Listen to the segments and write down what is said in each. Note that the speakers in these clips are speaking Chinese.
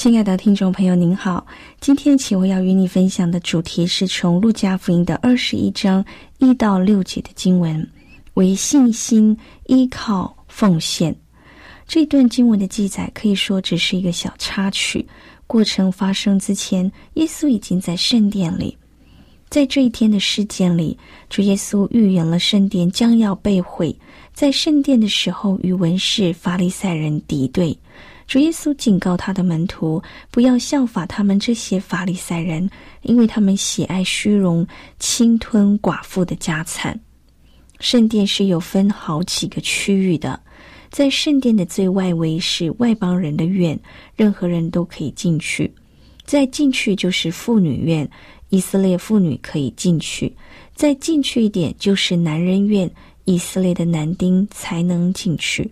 亲爱的听众朋友，您好。今天启我要与你分享的主题是从路加福音的二十一章一到六节的经文，为信心依靠奉献。这段经文的记载可以说只是一个小插曲。过程发生之前，耶稣已经在圣殿里。在这一天的事件里，主耶稣预言了圣殿将要被毁。在圣殿的时候，与文士法利赛人敌对。主耶稣警告他的门徒，不要效法他们这些法利赛人，因为他们喜爱虚荣，侵吞寡妇的家产。圣殿是有分好几个区域的，在圣殿的最外围是外邦人的院，任何人都可以进去；再进去就是妇女院，以色列妇女可以进去；再进去一点就是男人院，以色列的男丁才能进去。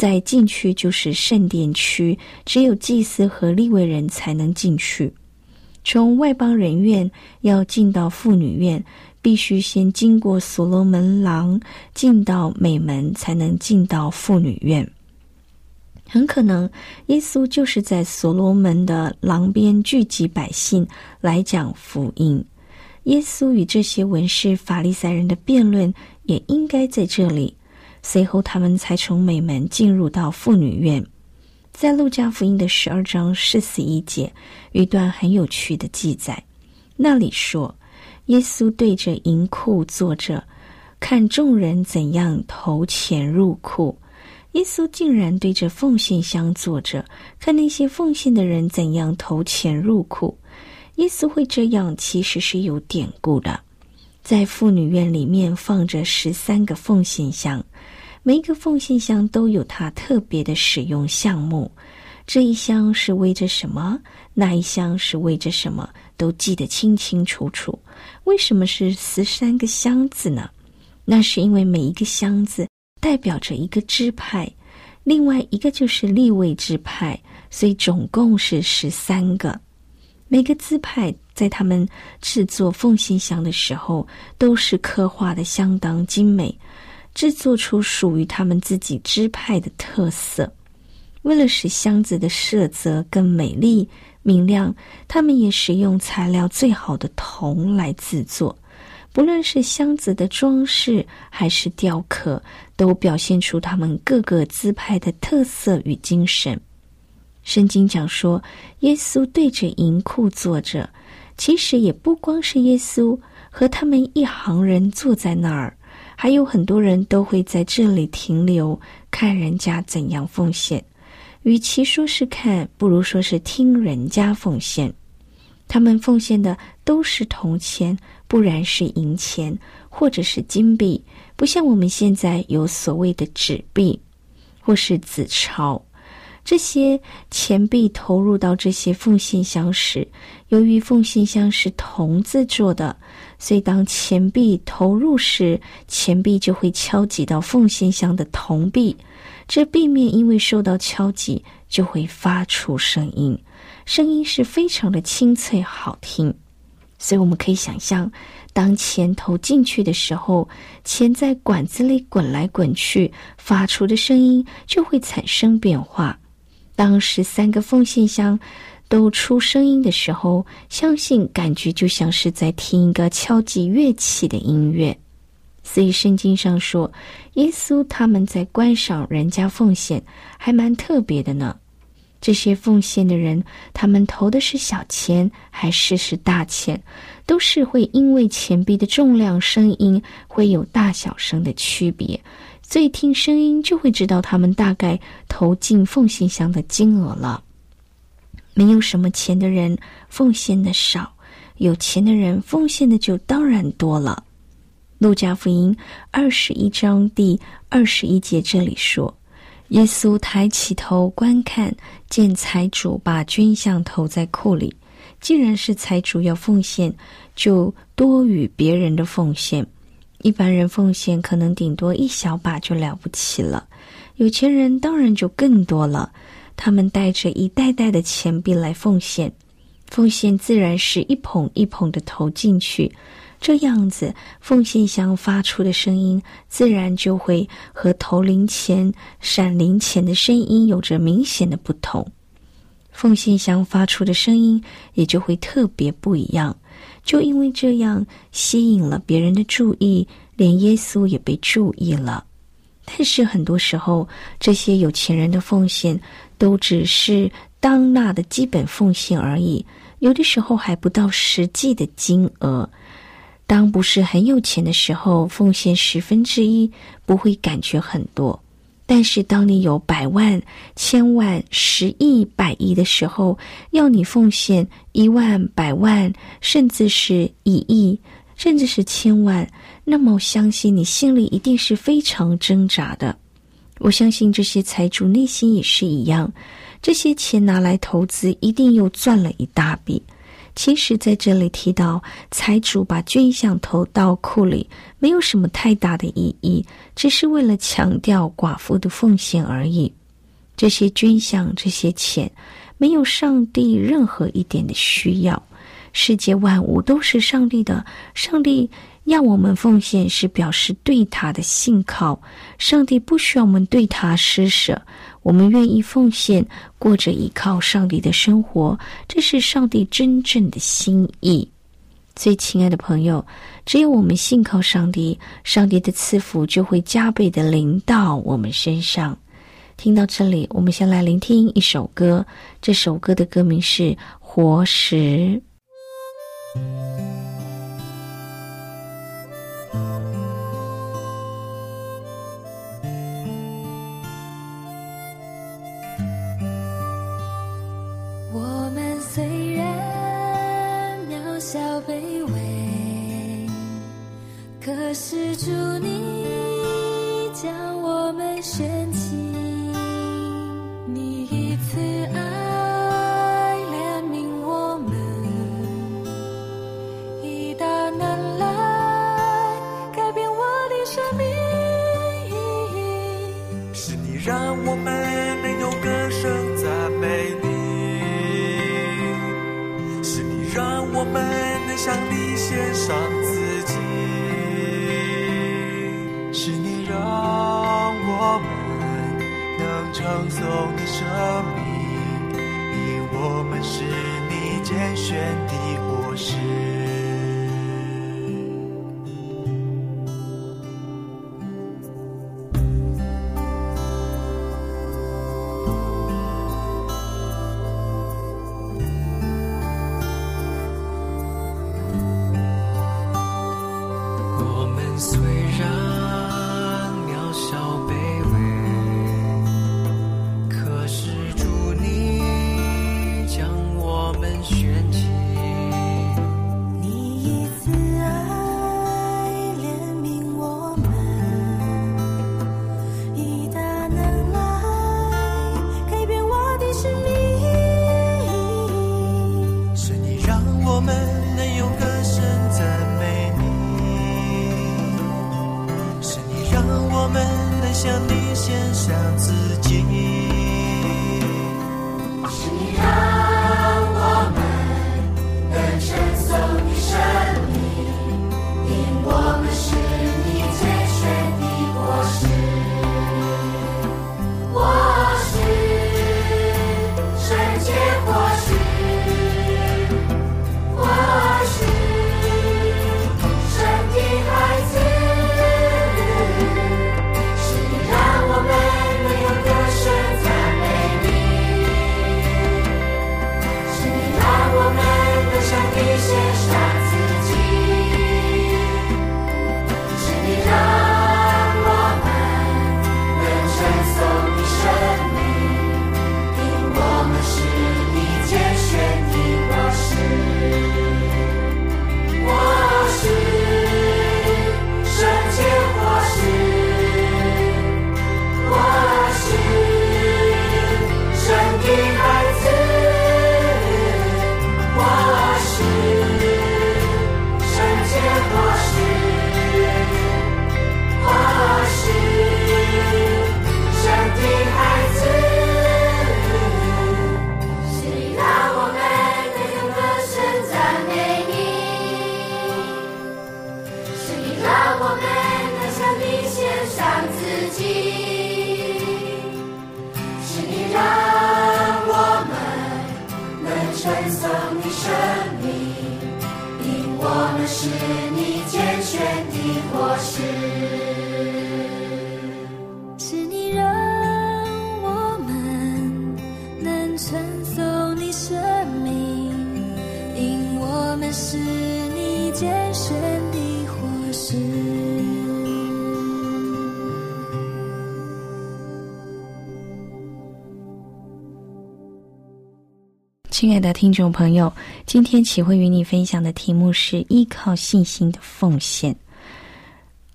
在禁区就是圣殿区，只有祭司和立位人才能进去。从外邦人院要进到妇女院，必须先经过所罗门廊，进到美门，才能进到妇女院。很可能，耶稣就是在所罗门的廊边聚集百姓来讲福音。耶稣与这些文士、法利赛人的辩论，也应该在这里。随后，他们才从美门进入到妇女院。在路加福音的十二章四十一节，有一段很有趣的记载。那里说，耶稣对着银库坐着，看众人怎样投钱入库。耶稣竟然对着奉献箱坐着，看那些奉献的人怎样投钱入库。耶稣会这样，其实是有典故的。在妇女院里面放着十三个奉献箱。每一个奉献箱都有它特别的使用项目，这一箱是为着什么？那一箱是为着什么？都记得清清楚楚。为什么是十三个箱子呢？那是因为每一个箱子代表着一个支派，另外一个就是立位支派，所以总共是十三个。每个支派在他们制作奉献箱的时候，都是刻画的相当精美。制作出属于他们自己支派的特色。为了使箱子的色泽更美丽明亮，他们也使用材料最好的铜来制作。不论是箱子的装饰还是雕刻，都表现出他们各个支派的特色与精神。圣经讲说，耶稣对着银库坐着，其实也不光是耶稣和他们一行人坐在那儿。还有很多人都会在这里停留，看人家怎样奉献。与其说是看，不如说是听人家奉献。他们奉献的都是铜钱，不然是银钱或者是金币，不像我们现在有所谓的纸币或是纸钞。这些钱币投入到这些奉献箱时，由于奉献箱是铜制作的，所以当钱币投入时，钱币就会敲击到奉献箱的铜币，这币面因为受到敲击，就会发出声音，声音是非常的清脆好听。所以我们可以想象，当钱投进去的时候，钱在管子里滚来滚去，发出的声音就会产生变化。当十三个奉献箱都出声音的时候，相信感觉就像是在听一个敲击乐器的音乐。所以圣经上说，耶稣他们在观赏人家奉献，还蛮特别的呢。这些奉献的人，他们投的是小钱还是是大钱，都是会因为钱币的重量、声音会有大小声的区别，所以听声音就会知道他们大概投进奉献箱的金额了。没有什么钱的人奉献的少，有钱的人奉献的就当然多了。路加福音二十一章第二十一节这里说。耶稣抬起头观看，见财主把捐项投在库里。既然是财主要奉献，就多于别人的奉献。一般人奉献可能顶多一小把就了不起了，有钱人当然就更多了。他们带着一袋袋的钱币来奉献，奉献自然是一捧一捧的投进去。这样子，奉献箱发出的声音自然就会和投零钱、闪零钱的声音有着明显的不同，奉献箱发出的声音也就会特别不一样。就因为这样，吸引了别人的注意，连耶稣也被注意了。但是很多时候，这些有钱人的奉献都只是当纳的基本奉献而已，有的时候还不到实际的金额。当不是很有钱的时候，奉献十分之一不会感觉很多；但是当你有百万、千万、十亿、百亿的时候，要你奉献一万、百万，甚至是一亿，甚至是千万，那么相信你心里一定是非常挣扎的。我相信这些财主内心也是一样，这些钱拿来投资，一定又赚了一大笔。其实，在这里提到财主把捐项投到库里，没有什么太大的意义，只是为了强调寡妇的奉献而已。这些捐项、这些钱，没有上帝任何一点的需要。世界万物都是上帝的，上帝要我们奉献，是表示对他的信靠。上帝不需要我们对他施舍。我们愿意奉献，过着依靠上帝的生活，这是上帝真正的心意。最亲爱的朋友，只有我们信靠上帝，上帝的赐福就会加倍的临到我们身上。听到这里，我们先来聆听一首歌，这首歌的歌名是《活石》。决定。我们能向你献上自己。能承受你生命，因我们是你拣选的果实。亲爱的听众朋友，今天启慧与你分享的题目是依靠信心的奉献。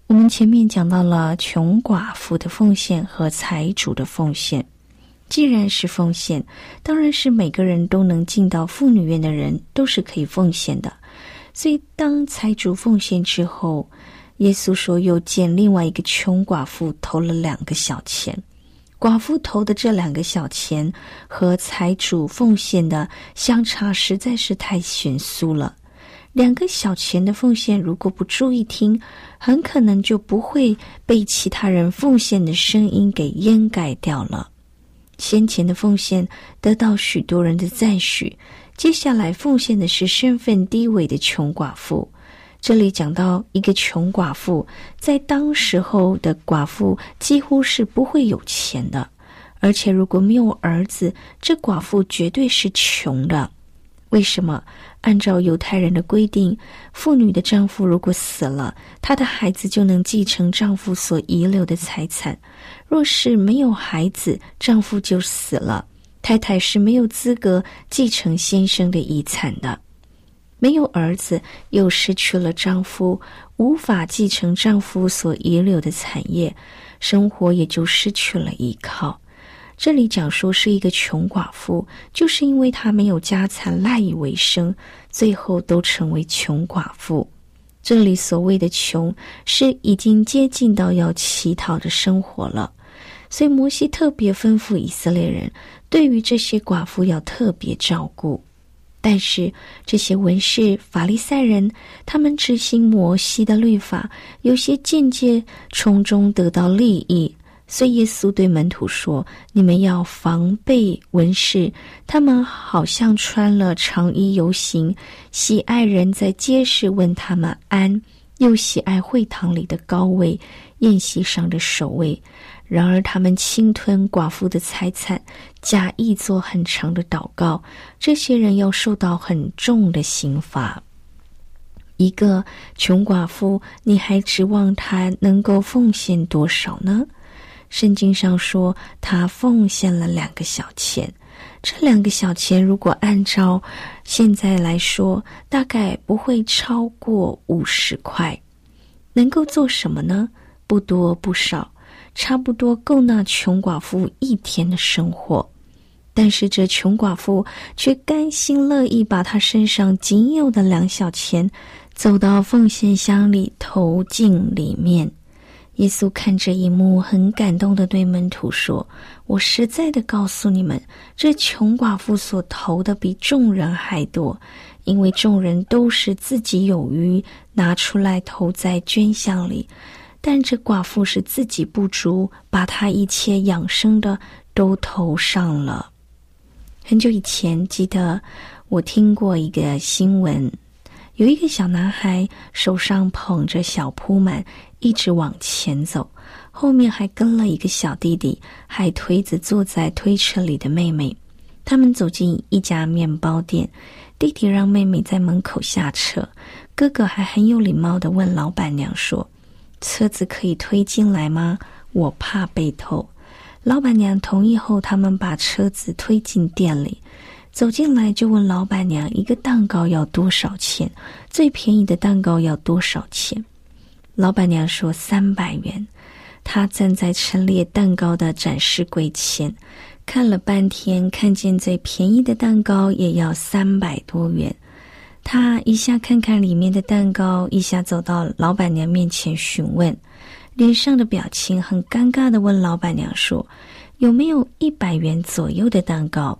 我们前面讲到了穷寡妇的奉献和财主的奉献。既然是奉献，当然是每个人都能进到妇女院的人都是可以奉献的。所以，当财主奉献之后，耶稣说又见另外一个穷寡妇投了两个小钱。寡妇投的这两个小钱和财主奉献的相差实在是太悬殊了。两个小钱的奉献，如果不注意听，很可能就不会被其他人奉献的声音给掩盖掉了。先前的奉献得到许多人的赞许，接下来奉献的是身份低微的穷寡妇。这里讲到一个穷寡妇，在当时候的寡妇几乎是不会有钱的，而且如果没有儿子，这寡妇绝对是穷的。为什么？按照犹太人的规定，妇女的丈夫如果死了，她的孩子就能继承丈夫所遗留的财产；若是没有孩子，丈夫就死了，太太是没有资格继承先生的遗产的。没有儿子，又失去了丈夫，无法继承丈夫所遗留的产业，生活也就失去了依靠。这里讲述是一个穷寡妇，就是因为她没有家产赖以为生，最后都成为穷寡妇。这里所谓的穷，是已经接近到要乞讨的生活了。所以摩西特别吩咐以色列人，对于这些寡妇要特别照顾。但是这些文士、法利赛人，他们执行摩西的律法，有些间接从中得到利益。所以耶稣对门徒说：“你们要防备文士，他们好像穿了长衣游行，喜爱人在街市问他们安，又喜爱会堂里的高位、宴席上的首位。然而他们侵吞寡妇的财产，假意做很长的祷告。这些人要受到很重的刑罚。一个穷寡妇，你还指望她能够奉献多少呢？”圣经上说，他奉献了两个小钱。这两个小钱，如果按照现在来说，大概不会超过五十块。能够做什么呢？不多不少，差不多够那穷寡妇一天的生活。但是这穷寡妇却甘心乐意把她身上仅有的两小钱，走到奉献箱里投进里面。耶稣看这一幕，很感动的对门徒说：“我实在的告诉你们，这穷寡妇所投的比众人还多，因为众人都是自己有余，拿出来投在捐项里，但这寡妇是自己不足，把她一切养生的都投上了。”很久以前，记得我听过一个新闻，有一个小男孩手上捧着小铺满。一直往前走，后面还跟了一个小弟弟，还推着坐在推车里的妹妹。他们走进一家面包店，弟弟让妹妹在门口下车，哥哥还很有礼貌的问老板娘说：“车子可以推进来吗？我怕被偷。”老板娘同意后，他们把车子推进店里，走进来就问老板娘：“一个蛋糕要多少钱？最便宜的蛋糕要多少钱？”老板娘说：“三百元。”他站在陈列蛋糕的展示柜前，看了半天，看见最便宜的蛋糕也要三百多元。他一下看看里面的蛋糕，一下走到老板娘面前询问，脸上的表情很尴尬的问老板娘说：“有没有一百元左右的蛋糕？”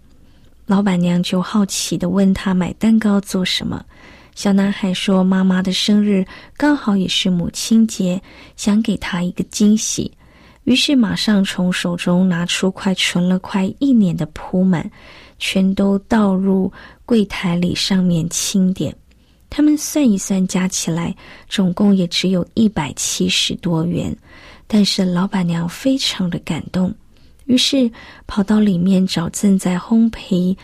老板娘就好奇的问他买蛋糕做什么。小男孩说：“妈妈的生日刚好也是母亲节，想给她一个惊喜。”于是马上从手中拿出快存了快一年的铺满，全都倒入柜台里，上面清点。他们算一算，加起来总共也只有一百七十多元。但是老板娘非常的感动，于是跑到里面找正在烘焙。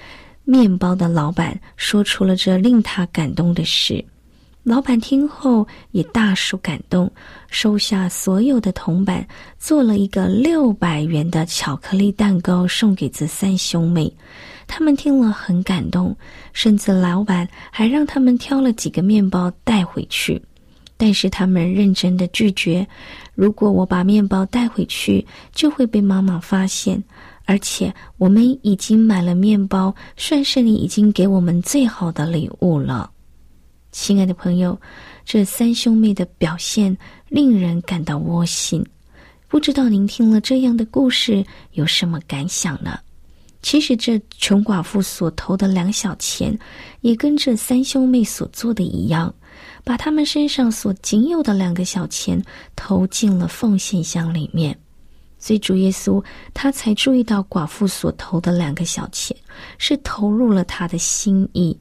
面包的老板说出了这令他感动的事，老板听后也大受感动，收下所有的铜板，做了一个六百元的巧克力蛋糕送给这三兄妹。他们听了很感动，甚至老板还让他们挑了几个面包带回去，但是他们认真的拒绝：如果我把面包带回去，就会被妈妈发现。而且我们已经买了面包，算是你已经给我们最好的礼物了，亲爱的朋友。这三兄妹的表现令人感到窝心。不知道您听了这样的故事有什么感想呢？其实这穷寡妇所投的两小钱，也跟这三兄妹所做的一样，把他们身上所仅有的两个小钱投进了奉献箱里面。所以主耶稣他才注意到寡妇所投的两个小钱是投入了他的心意。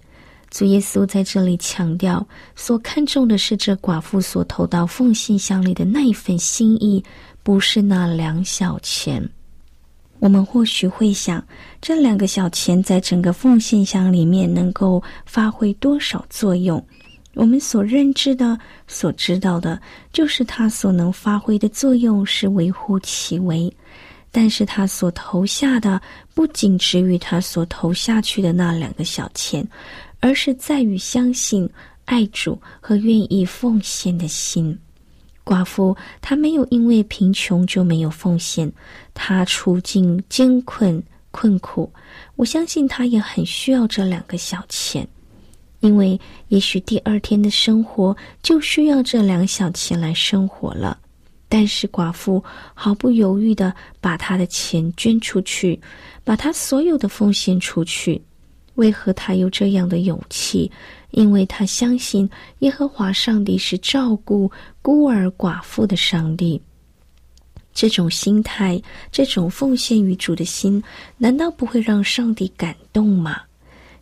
主耶稣在这里强调，所看重的是这寡妇所投到奉献箱里的那一份心意，不是那两小钱。我们或许会想，这两个小钱在整个奉献箱里面能够发挥多少作用？我们所认知的、所知道的，就是他所能发挥的作用是微乎其微。但是他所投下的，不仅止于他所投下去的那两个小钱，而是在于相信、爱主和愿意奉献的心。寡妇她没有因为贫穷就没有奉献，她处境艰困困苦，我相信她也很需要这两个小钱。因为也许第二天的生活就需要这两小钱来生活了，但是寡妇毫不犹豫的把她的钱捐出去，把她所有的奉献出去。为何她有这样的勇气？因为她相信耶和华上帝是照顾孤儿寡妇的上帝。这种心态，这种奉献于主的心，难道不会让上帝感动吗？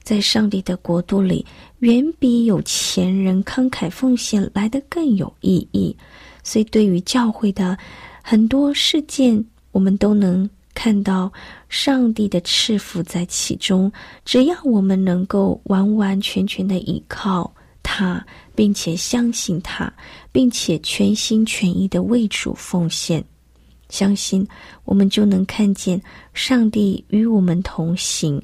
在上帝的国度里，远比有钱人慷慨奉献来的更有意义。所以，对于教会的很多事件，我们都能看到上帝的赐福在其中。只要我们能够完完全全的依靠他，并且相信他，并且全心全意的为主奉献，相信我们就能看见上帝与我们同行。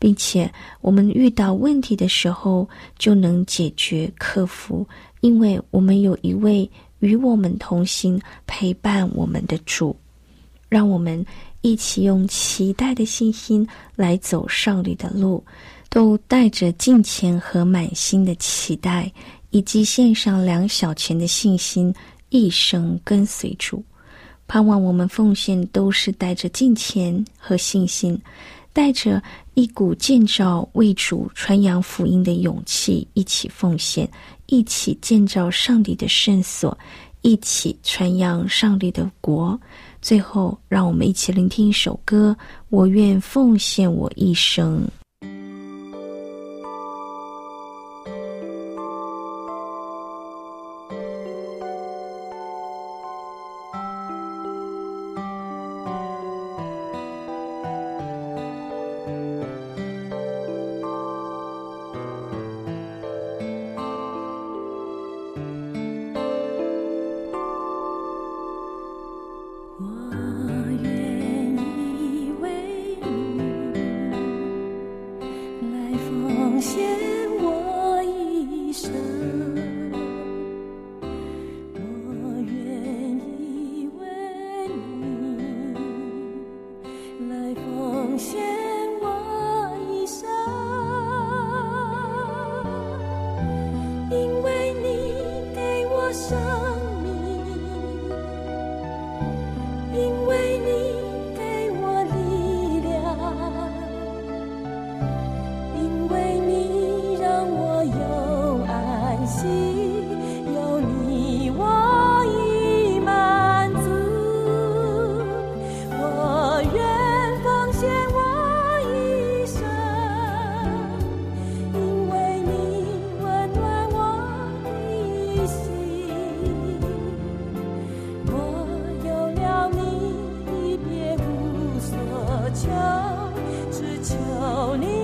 并且我们遇到问题的时候就能解决克服，因为我们有一位与我们同行、陪伴我们的主。让我们一起用期待的信心来走上帝的路，都带着敬虔和满心的期待，以及献上两小钱的信心，一生跟随主。盼望我们奉献都是带着敬虔和信心。带着一股建造为主传扬福音的勇气一起奉献一起建造上帝的圣所一起传扬上帝的国。最后让我们一起聆听一首歌我愿奉献我一生。求只求你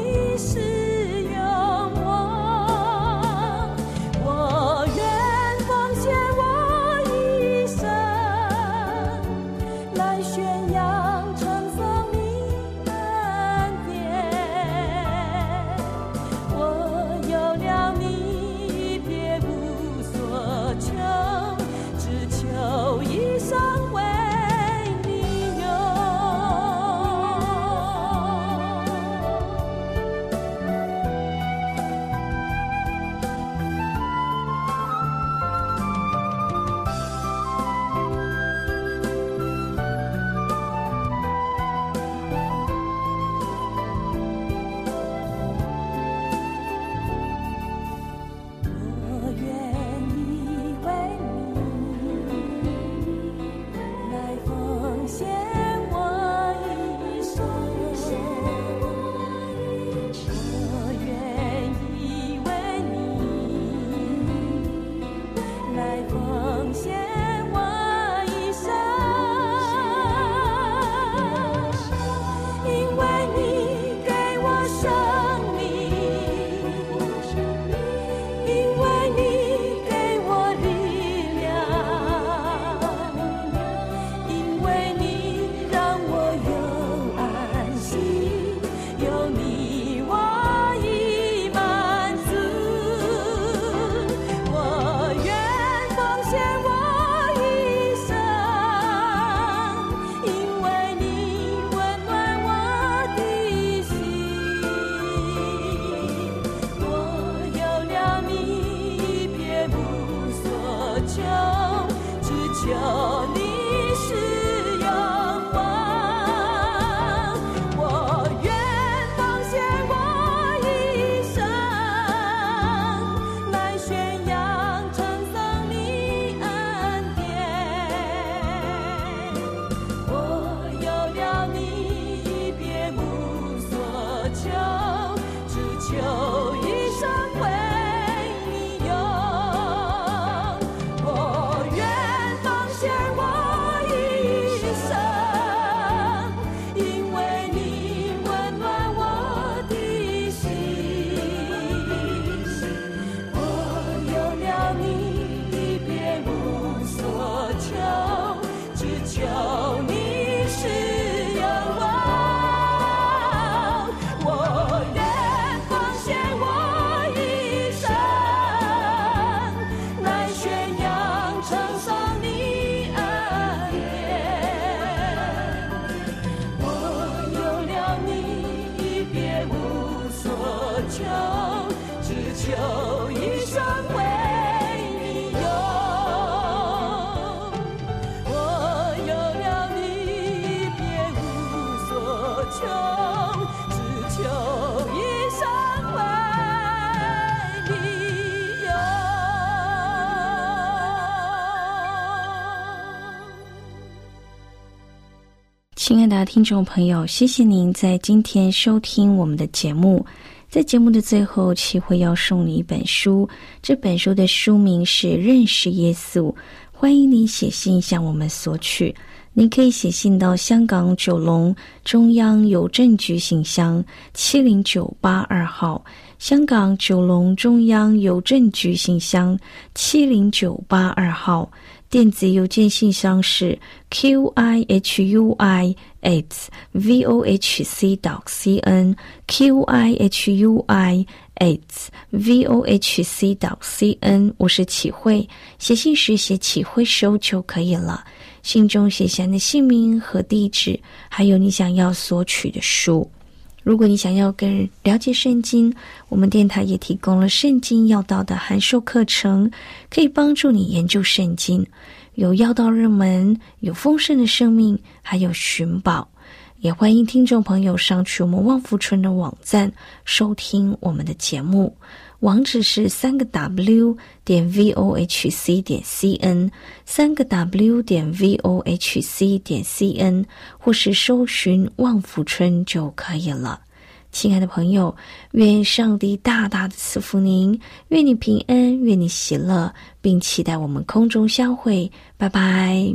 听众朋友，谢谢您在今天收听我们的节目。在节目的最后，齐会要送你一本书，这本书的书名是《认识耶稣》。欢迎你写信向我们索取。您可以写信到香港九龙中央邮政局信箱七零九八二号，香港九龙中央邮政局信箱七零九八二号。电子邮件信箱是 q i h u i at v o h c dot c n q i h u i at v o h c dot c n。我是启慧，写信时写启慧收就可以了。信中写下你的姓名和地址，还有你想要索取的书。如果你想要更了解圣经，我们电台也提供了圣经要道的函授课程，可以帮助你研究圣经。有要道入门，有丰盛的生命，还有寻宝。也欢迎听众朋友上去我们旺福村的网站收听我们的节目，网址是三个 W 点 V O H C 点 C N，三个 W 点 V O H C 点 C N，或是搜寻旺福村就可以了。亲爱的朋友，愿上帝大大的赐福您，愿你平安，愿你喜乐，并期待我们空中相会。拜拜。